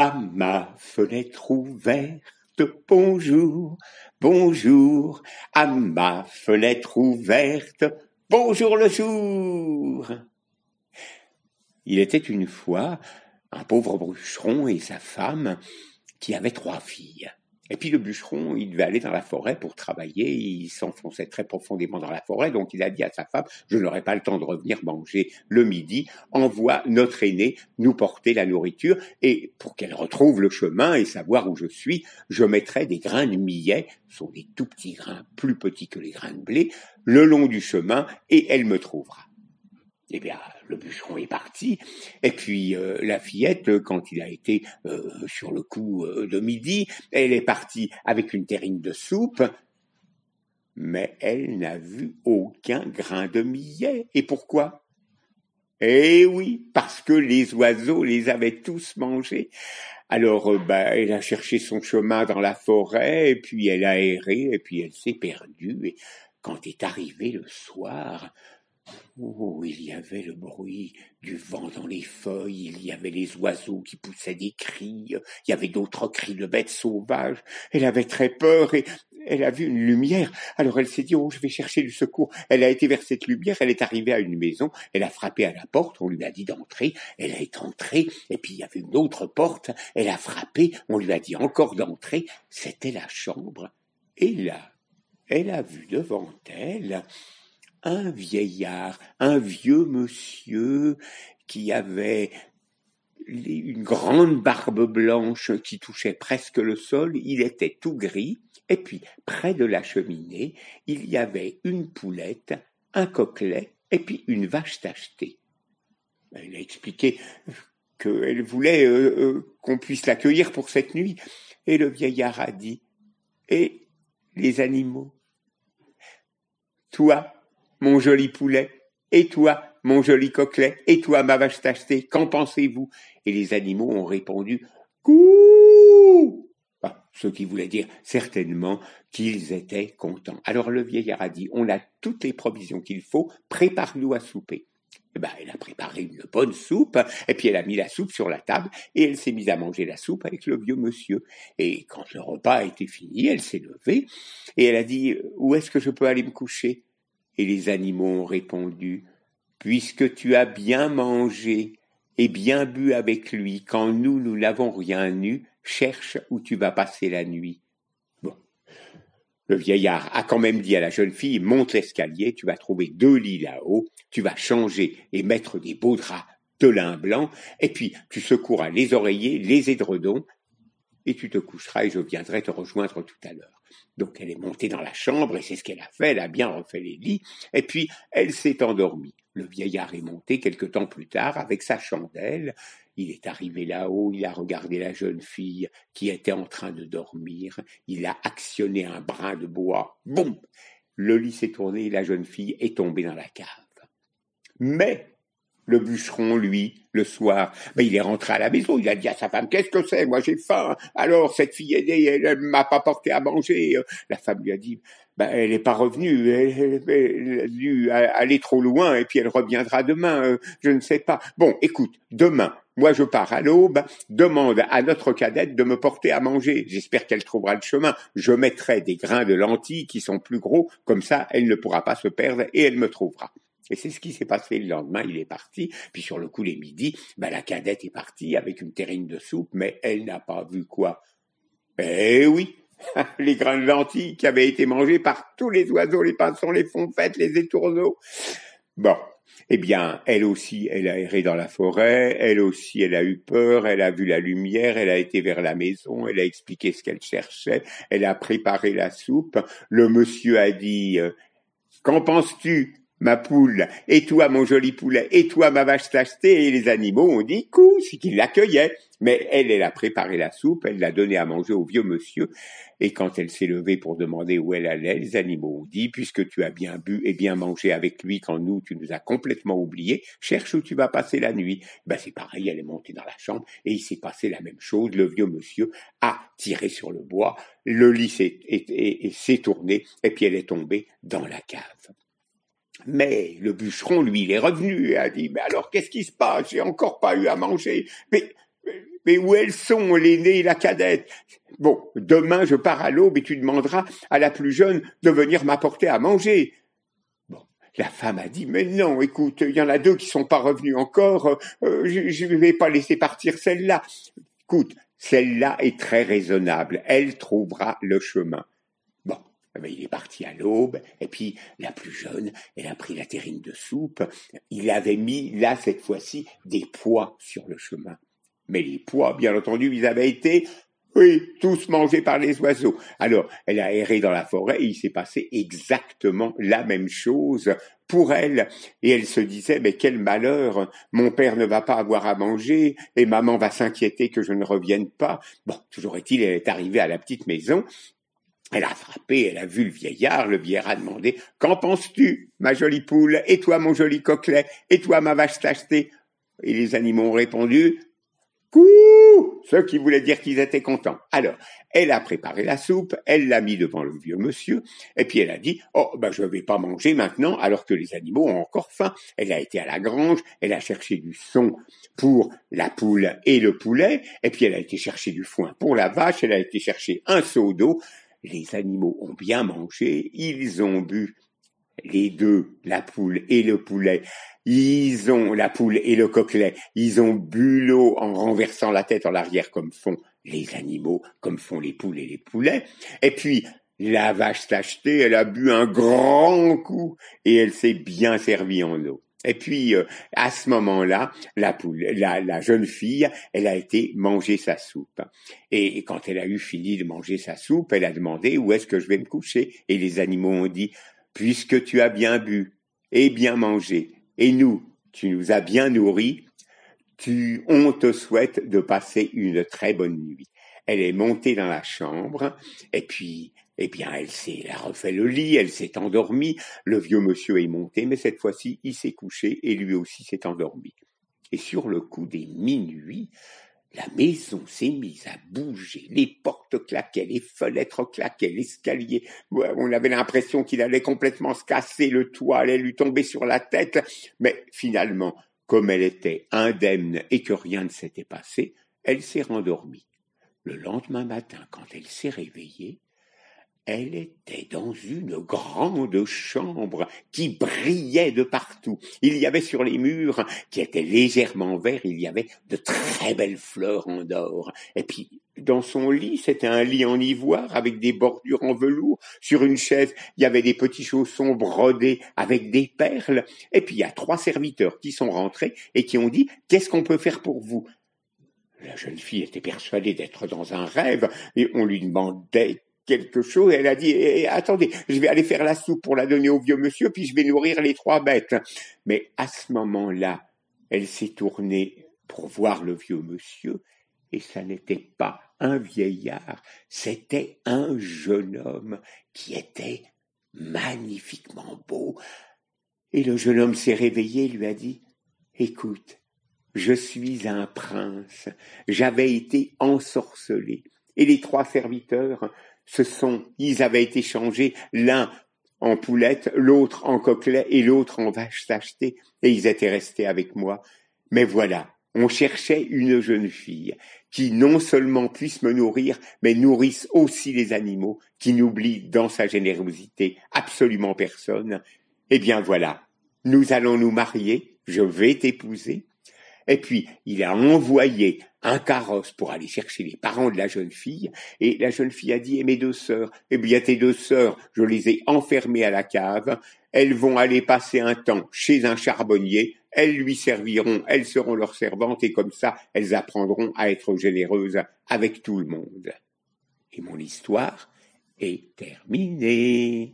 À ma fenêtre ouverte, bonjour, bonjour, à ma fenêtre ouverte, bonjour le jour. Il était une fois un pauvre bûcheron et sa femme qui avaient trois filles. Et puis le bûcheron, il devait aller dans la forêt pour travailler, il s'enfonçait très profondément dans la forêt, donc il a dit à sa femme, je n'aurai pas le temps de revenir manger le midi, envoie notre aîné nous porter la nourriture, et pour qu'elle retrouve le chemin et savoir où je suis, je mettrai des grains de millet, ce sont des tout petits grains, plus petits que les grains de blé, le long du chemin, et elle me trouvera. Eh bien, le bûcheron est parti, et puis euh, la fillette, quand il a été euh, sur le coup euh, de midi, elle est partie avec une terrine de soupe, mais elle n'a vu aucun grain de millet. Et pourquoi? Eh oui, parce que les oiseaux les avaient tous mangés. Alors, bah, elle a cherché son chemin dans la forêt, et puis elle a erré, et puis elle s'est perdue. Et quand est arrivé le soir, Oh, il y avait le bruit du vent dans les feuilles, il y avait les oiseaux qui poussaient des cris, il y avait d'autres cris de bêtes sauvages. Elle avait très peur et elle a vu une lumière. Alors elle s'est dit, oh, je vais chercher du secours. Elle a été vers cette lumière, elle est arrivée à une maison, elle a frappé à la porte, on lui a dit d'entrer, elle est entrée, et puis il y avait une autre porte, elle a frappé, on lui a dit encore d'entrer, c'était la chambre. Et là, elle a vu devant elle un vieillard, un vieux monsieur qui avait une grande barbe blanche qui touchait presque le sol, il était tout gris, et puis près de la cheminée, il y avait une poulette, un coquelet, et puis une vache tachetée. Elle a expliqué qu'elle voulait euh, euh, qu'on puisse l'accueillir pour cette nuit, et le vieillard a dit, et les animaux? Toi, mon joli poulet, et toi, mon joli coquelet, et toi, ma vache tachetée, qu'en pensez-vous? Et les animaux ont répondu Couh Ce qui voulait dire certainement qu'ils étaient contents. Alors le vieillard a dit On a toutes les provisions qu'il faut, prépare-nous à souper. Eh ben, elle a préparé une bonne soupe, et puis elle a mis la soupe sur la table, et elle s'est mise à manger la soupe avec le vieux monsieur. Et quand le repas a été fini, elle s'est levée, et elle a dit Où est-ce que je peux aller me coucher? Et les animaux ont répondu, Puisque tu as bien mangé et bien bu avec lui, quand nous, nous n'avons rien eu, cherche où tu vas passer la nuit. Bon. Le vieillard a quand même dit à la jeune fille, monte l'escalier, tu vas trouver deux lits là-haut, tu vas changer et mettre des beaux draps de lin blanc, et puis tu secoueras les oreillers, les édredons, et tu te coucheras et je viendrai te rejoindre tout à l'heure. Donc elle est montée dans la chambre et c'est ce qu'elle a fait, elle a bien refait les lits, et puis elle s'est endormie. Le vieillard est monté quelque temps plus tard avec sa chandelle, il est arrivé là-haut, il a regardé la jeune fille qui était en train de dormir, il a actionné un brin de bois, boum! Le lit s'est tourné. La jeune fille est tombée dans la cave. Mais le bûcheron, lui, le soir, ben, il est rentré à la maison, il a dit à sa femme, qu'est-ce que c'est? Moi j'ai faim. Alors cette fille aînée, elle, elle m'a pas porté à manger. La femme lui a dit, ben, elle n'est pas revenue, elle, a dû aller trop loin et puis elle reviendra demain, euh, je ne sais pas. Bon, écoute, demain, moi je pars à l'aube, demande à notre cadette de me porter à manger. J'espère qu'elle trouvera le chemin. Je mettrai des grains de lentilles qui sont plus gros, comme ça elle ne pourra pas se perdre et elle me trouvera. Et c'est ce qui s'est passé le lendemain, il est parti, puis sur le coup les midi, ben, la cadette est partie avec une terrine de soupe, mais elle n'a pas vu quoi Eh oui, les grains de lentilles qui avaient été mangés par tous les oiseaux, les pinsons, les fonfettes, les étourneaux. Bon, eh bien, elle aussi, elle a erré dans la forêt, elle aussi, elle a eu peur, elle a vu la lumière, elle a été vers la maison, elle a expliqué ce qu'elle cherchait, elle a préparé la soupe. Le monsieur a dit, euh, Qu'en penses-tu? Ma poule, et toi mon joli poulet, et toi ma vache tachetée, et les animaux ont dit coup, c'est qu'ils l'accueillaient. Mais elle, elle a préparé la soupe, elle l'a donnée à manger au vieux monsieur, et quand elle s'est levée pour demander où elle allait, les animaux ont dit, puisque tu as bien bu et bien mangé avec lui quand nous, tu nous as complètement oubliés, cherche où tu vas passer la nuit. Ben c'est pareil, elle est montée dans la chambre, et il s'est passé la même chose, le vieux monsieur a tiré sur le bois, le lit s'est tourné, et puis elle est tombée dans la cave. Mais le bûcheron, lui, il est revenu et a dit, mais alors qu'est-ce qui se passe? J'ai encore pas eu à manger. Mais mais où elles sont, l'aînée et la cadette? Bon, demain je pars à l'aube et tu demanderas à la plus jeune de venir m'apporter à manger. Bon, la femme a dit, mais non, écoute, il y en a deux qui sont pas revenus encore, euh, je ne vais pas laisser partir celle-là. Écoute, celle-là est très raisonnable, elle trouvera le chemin. Ben, il est parti à l'aube, et puis la plus jeune, elle a pris la terrine de soupe, il avait mis là cette fois-ci des pois sur le chemin. Mais les pois, bien entendu, ils avaient été, oui, tous mangés par les oiseaux. Alors, elle a erré dans la forêt et il s'est passé exactement la même chose pour elle. Et elle se disait, mais quel malheur, mon père ne va pas avoir à manger et maman va s'inquiéter que je ne revienne pas. Bon, toujours est-il, elle est arrivée à la petite maison elle a frappé, elle a vu le vieillard, le vieillard a demandé Qu'en penses-tu, ma jolie poule, et toi, mon joli coquelet, et toi, ma vache tachetée Et les animaux ont répondu Couh Ce qui voulait dire qu'ils étaient contents. Alors, elle a préparé la soupe, elle l'a mis devant le vieux monsieur, et puis elle a dit Oh, ben je vais pas manger maintenant, alors que les animaux ont encore faim. Elle a été à la grange, elle a cherché du son pour la poule et le poulet, et puis elle a été chercher du foin pour la vache, elle a été chercher un seau d'eau. Les animaux ont bien mangé, ils ont bu les deux, la poule et le poulet, ils ont, la poule et le coquelet, ils ont bu l'eau en renversant la tête en arrière comme font les animaux, comme font les poules et les poulets. Et puis, la vache tachetée, elle a bu un grand coup et elle s'est bien servie en eau. Et puis, euh, à ce moment-là, la la, jeune fille, elle a été manger sa soupe. Et, quand elle a eu fini de manger sa soupe, elle a demandé où est-ce que je vais me coucher? Et les animaux ont dit, puisque tu as bien bu et bien mangé, et nous, tu nous as bien nourris, tu, on te souhaite de passer une très bonne nuit. Elle est montée dans la chambre, et puis, eh bien, elle s'est, a refait le lit, elle s'est endormie. Le vieux monsieur est monté, mais cette fois-ci, il s'est couché et lui aussi s'est endormi. Et sur le coup des minuit, la maison s'est mise à bouger, les portes claquaient, les fenêtres claquaient, l'escalier, on avait l'impression qu'il allait complètement se casser, le toit allait lui tomber sur la tête, mais finalement, comme elle était indemne et que rien ne s'était passé, elle s'est rendormie. Le lendemain matin, quand elle s'est réveillée, elle était dans une grande chambre qui brillait de partout. Il y avait sur les murs, qui étaient légèrement verts, il y avait de très belles fleurs en or. Et puis, dans son lit, c'était un lit en ivoire avec des bordures en velours. Sur une chaise, il y avait des petits chaussons brodés avec des perles. Et puis, il y a trois serviteurs qui sont rentrés et qui ont dit, qu'est-ce qu'on peut faire pour vous? La jeune fille était persuadée d'être dans un rêve et on lui demandait quelque chose. Elle a dit eh, eh, attendez, je vais aller faire la soupe pour la donner au vieux monsieur, puis je vais nourrir les trois bêtes. Mais à ce moment-là, elle s'est tournée pour voir le vieux monsieur, et ça n'était pas un vieillard, c'était un jeune homme qui était magnifiquement beau. Et le jeune homme s'est réveillé et lui a dit Écoute, je suis un prince, j'avais été ensorcelé. Et les trois serviteurs ce sont, ils avaient été changés, l'un en poulette, l'autre en coquelet et l'autre en vache tachetée, et ils étaient restés avec moi. Mais voilà, on cherchait une jeune fille qui non seulement puisse me nourrir, mais nourrisse aussi les animaux, qui n'oublie dans sa générosité absolument personne. Eh bien voilà, nous allons nous marier, je vais t'épouser, et puis, il a envoyé un carrosse pour aller chercher les parents de la jeune fille, et la jeune fille a dit, et mes deux sœurs, eh bien, tes deux sœurs, je les ai enfermées à la cave, elles vont aller passer un temps chez un charbonnier, elles lui serviront, elles seront leurs servantes, et comme ça, elles apprendront à être généreuses avec tout le monde. Et mon histoire est terminée.